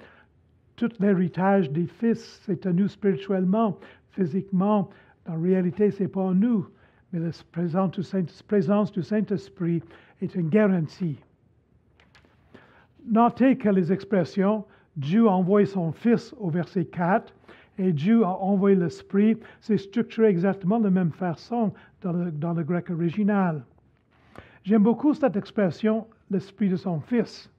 tout l'héritage des fils. C'est à nous spirituellement, physiquement. En réalité, ce n'est pas nous. Mais la présence du Saint-Esprit est une garantie. Notez que les expressions Dieu a envoyé son Fils au verset 4 et Dieu a envoyé l'Esprit, c'est structuré exactement de la même façon dans le, grec original. J'aime beaucoup cette expression, l'Esprit de son Fils.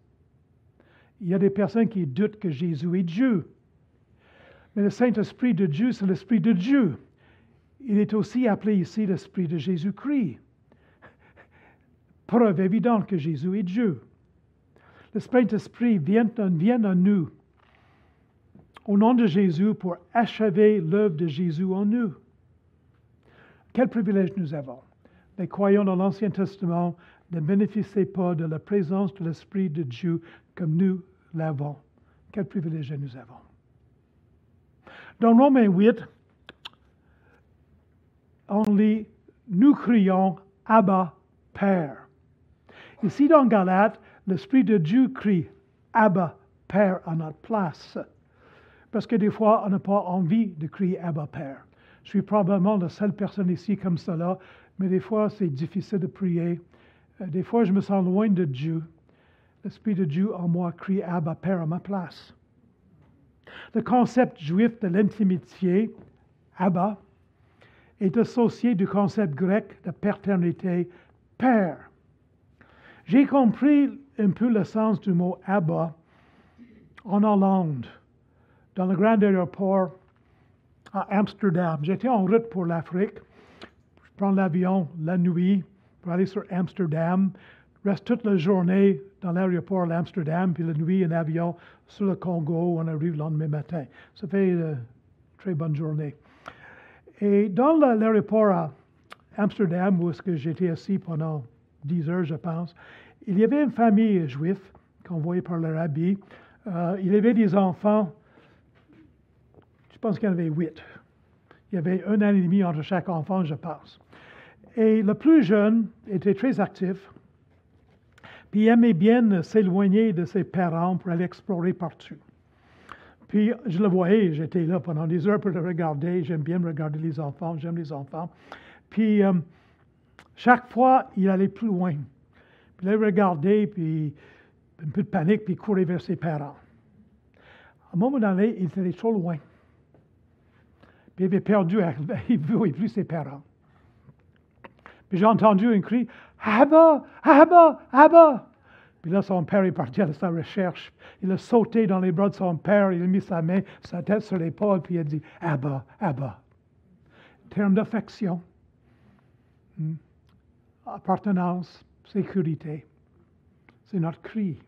Il y a des personnes qui doutent que Jésus est Dieu. Mais le Saint-Esprit de Dieu, c'est l'Esprit de Dieu. Il est aussi appelé ici l'Esprit de Jésus-Christ. Preuve évidente que Jésus est Dieu. Le Saint-Esprit vient, vient à nous au nom de Jésus pour achever l'œuvre de Jésus en nous. Quel privilège nous avons. Les croyants dans l'Ancien Testament ne bénéficiaient pas de la présence de l'Esprit de Dieu comme nous l'avons. Quel privilège nous avons. Dans Romains 8, on lit Nous crions Abba, Père. Ici dans Galate, l'Esprit de Dieu crie Abba, Père à notre place. Parce que des fois, on n'a pas envie de crier Abba Père. Je suis probablement la seule personne ici comme cela, mais des fois, c'est difficile de prier. Euh, des fois, je me sens loin de Dieu. L'Esprit de Dieu en moi crie Abba, Père à ma place. Le concept juif de l'intimité, Abba, est associé du concept grec de paternité, Père. J'ai compris un peu le sens du mot Abba en Hollande, dans le grand aéroport à Amsterdam. J'étais en route pour l'Afrique. Je prends l'avion la nuit pour aller sur Amsterdam. Reste toute la journée dans l'aéroport d'Amsterdam, puis la nuit en avion sur le Congo. On arrive le lendemain matin. Ça fait une très bonne journée. Et dans l'aéroport à Amsterdam, où est-ce que j'étais assis pendant 10 heures, je pense, il y avait une famille juive qu'on voyait par leur habit. Euh, il y avait des enfants, je pense qu'il y en avait huit. Il y avait un an et demi entre chaque enfant, je pense. Et le plus jeune était très actif, puis il aimait bien s'éloigner de ses parents pour aller explorer partout. Puis je le voyais, j'étais là pendant des heures pour le regarder. J'aime bien regarder les enfants, j'aime les enfants. Puis euh, chaque fois, il allait plus loin. Puis il regardait, puis un peu de panique, puis il courait vers ses parents. À un moment donné, il était trop loin. Puis il avait perdu, il ne voyait plus ses parents. Puis j'ai entendu un cri Abba, Abba, Abba. Puis là, son père est parti à sa recherche. Il a sauté dans les bras de son père, il a mis sa main, sa tête sur l'épaule, puis il a dit Abba, Abba. Terme d'affection, hmm. appartenance, sécurité. C'est notre cri.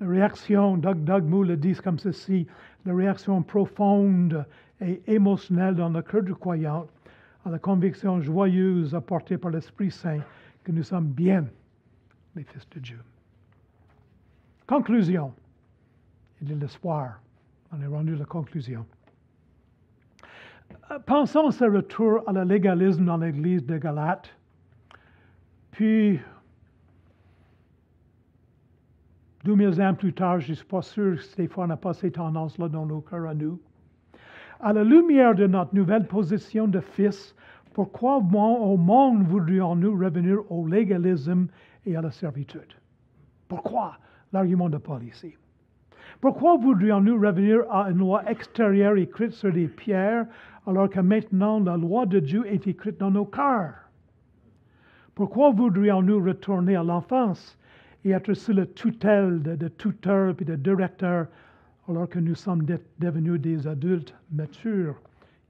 La réaction, Doug, Doug Moo le dit comme ceci la réaction profonde et émotionnelle dans le cœur du croyant à la conviction joyeuse apportée par l'Esprit Saint que nous sommes bien les fils de Dieu. Conclusion. Il est l'espoir. On est rendu à la conclusion. Euh, pensons à ce retour à la légalisme dans l'Église de Galate. Puis, 2000 ans plus tard, je ne suis pas sûr que Stéphane n'a pas ces tendances-là dans nos cœurs à nous. À la lumière de notre nouvelle position de fils, pourquoi au monde voudrions-nous revenir au légalisme et à la servitude? Pourquoi? l'argument de Paul ici. Pourquoi voudrions-nous revenir à une loi extérieure écrite sur des pierres alors que maintenant la loi de Dieu est écrite dans nos cœurs? Pourquoi voudrions-nous retourner à l'enfance et être sous la tutelle de, tuteurs et de directeurs alors que nous sommes devenus des adultes matures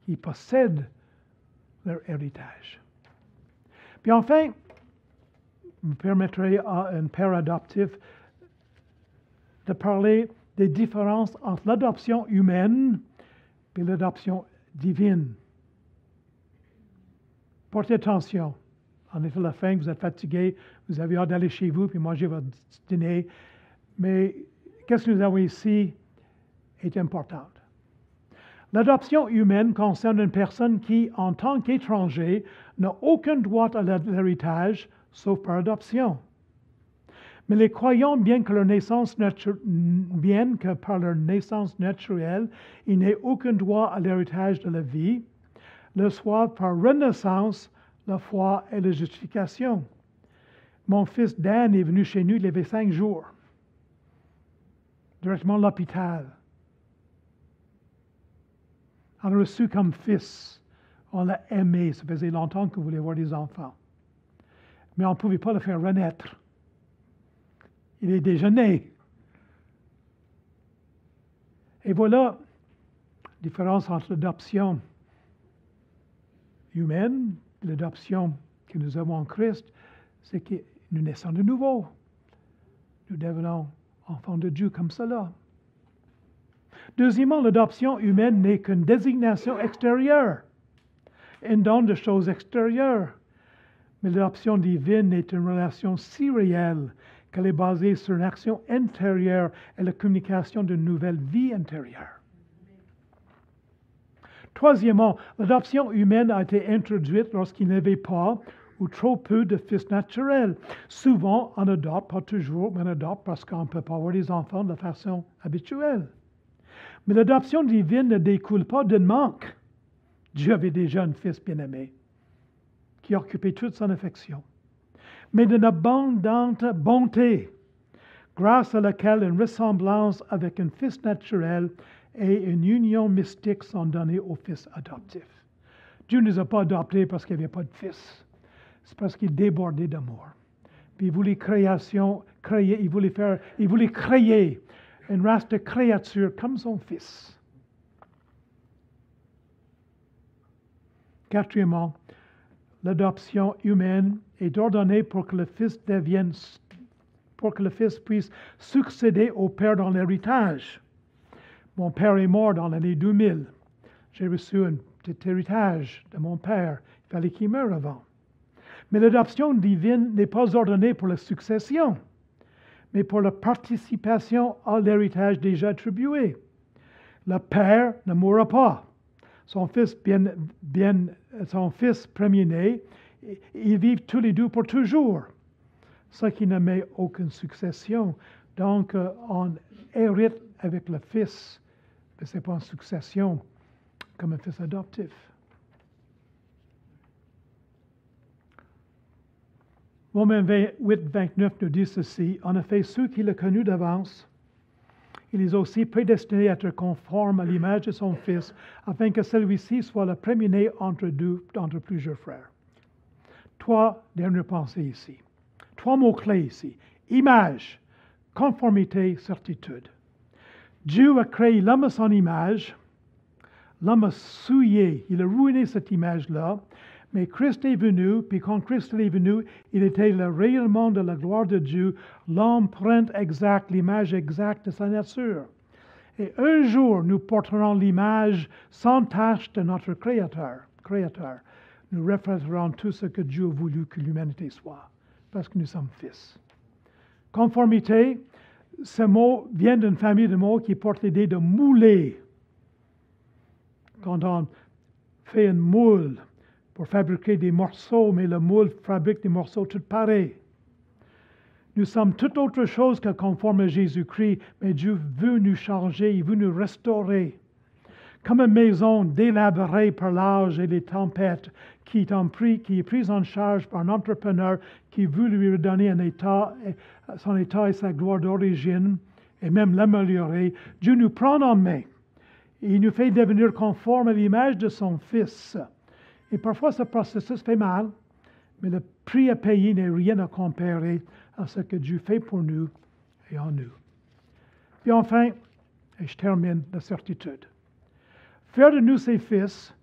qui possèdent leur héritage? Puis enfin, vous permettrez à un père adoptif de parler des différences entre l'adoption humaine et l'adoption divine. Portez attention. En effet, la fin, vous êtes fatigué, vous avez hâte d'aller chez vous puis manger votre dîner. Mais qu'est-ce que nous avons ici est importante. L'adoption humaine concerne une personne qui, en tant qu'étranger, n'a aucun droit à l'héritage, sauf par adoption. Mais les croyants, bien que, leur naissance que par leur naissance naturelle, ils n'aient aucun droit à l'héritage de la vie, le soient par renaissance la foi et la justification. Mon fils Dan est venu chez nous, il avait cinq jours, directement à l'hôpital. On l'a reçu comme fils. On l'a aimé. Ça faisait longtemps qu'on voulait voir des enfants. Mais on ne pouvait pas le faire renaître il est déjeuné. Et voilà, différence entre l'adoption humaine et l'adoption que nous avons en Christ, c'est que nous naissons de nouveau. Nous devenons enfants de Dieu comme cela. Deuxièmement, l'adoption humaine n'est qu'une désignation extérieure, un don de choses extérieures. Mais l'adoption divine est une relation si réelle qu'elle est basée sur une action intérieure et la communication d'une nouvelle vie intérieure. Troisièmement, l'adoption humaine a été introduite lorsqu'il n'y avait pas ou trop peu de fils naturels. Souvent, on adopte, pas toujours, mais on adopte parce qu'on ne peut pas avoir des enfants de façon habituelle. Mais l'adoption divine ne découle pas d'un manque Dieu avait déjà un fils bien-aimé qui occupait toute son affection, mais d'une abondante bonté, grâce à laquelle une ressemblance avec un fils naturel et une union mystique sont données au fils adoptif. Dieu ne nous a pas adoptés parce qu'il n'y avait pas de fils. C'est parce qu'il débordait d'amour. Il voulait créer, il voulait faire, il voulait créer une race de créatures comme son fils. Quatrièmement, l'adoption humaine est ordonnée pour que le Fils devienne, pour que le Fils puisse succéder au Père dans l'héritage. Mon Père est mort dans l'année 2000. J'ai reçu un petit héritage de mon Père. Il fallait qu'il meure avant. Mais l'adoption divine n'est pas ordonnée pour la succession, mais pour la participation à l'héritage déjà attribué. Le Père ne mourra pas. Son fils, bien, bien, son fils premier-né, ils vivent tous les deux pour toujours. Ce qui ne met aucune succession. Donc, euh, on hérite avec le fils, mais ce n'est pas une succession comme un fils adoptif. Romains 8, 29 nous dit ceci. En effet, ceux qui l'ont connu d'avance, il est aussi prédestiné à être conforme à l'image de son Fils, afin que celui-ci soit le premier-né entre deux, entre plusieurs frères. Trois dernières pensées ici. Trois mots-clés ici. Image, conformité, certitude. Dieu a créé l'homme à son image. L'homme a souillé, il a ruiné cette image-là. Mais Christ est venu, puis quand Christ est venu, il était le rayonnement de la gloire de Dieu, l'empreinte exacte, l'image exacte de sa nature. Et un jour, nous porterons l'image sans tache de notre Créateur. Créateur. Nous refléterons tout ce que Dieu a voulu que l'humanité soit, parce que nous sommes fils. Conformité, ce mot vient d'une famille de mots qui porte l'idée de mouler. Quand on fait une moule, pour fabriquer des morceaux, mais le moule fabrique des morceaux tout pareils. Nous sommes tout autre chose que conforme à Jésus-Christ, mais Dieu veut nous changer, il veut nous restaurer. Comme une maison délabrée par l'âge et les tempêtes, qui est, pris, qui est prise en charge par un entrepreneur qui veut lui redonner état, son état et sa gloire d'origine, et même l'améliorer, Dieu nous prend en main. Il nous fait devenir conforme à l'image de son Fils. Et parfois, ce processus fait mal, mais le prix à payer n'est rien à comparer à ce que Dieu fait pour nous et en nous. Puis enfin, et je termine la certitude. Faire de nous ses fils,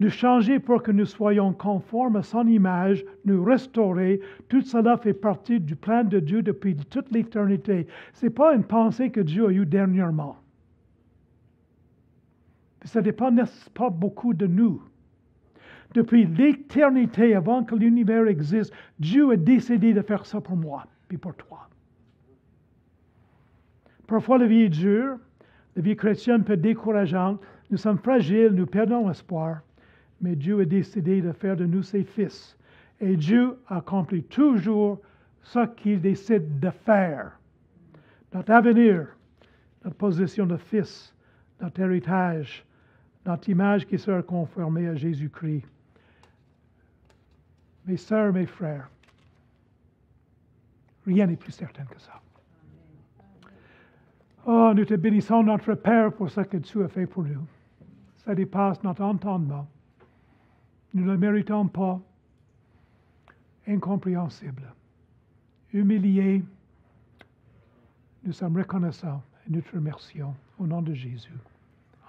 nous changer pour que nous soyons conformes à son image, nous restaurer, tout cela fait partie du plan de Dieu depuis toute l'éternité. Ce n'est pas une pensée que Dieu a eue dernièrement. Ça ne dépend pas beaucoup de nous. Depuis l'éternité, avant que l'univers existe, Dieu a décidé de faire ça pour moi, puis pour toi. Parfois, la vie est dure, la vie chrétienne peut être décourageante, nous sommes fragiles, nous perdons espoir, mais Dieu a décidé de faire de nous ses fils. Et Dieu accomplit toujours ce qu'il décide de faire. Notre avenir, notre position de fils, notre héritage, notre image qui sera conformée à Jésus-Christ mes sœurs, mes frères, rien n'est plus certain que ça. Oh, nous te bénissons, notre Père, pour ce que tu as fait pour nous. Ça dépasse notre entendement. Nous ne le méritons pas. Incompréhensible. Humiliés, nous sommes reconnaissants et nous te remercions. Au nom de Jésus.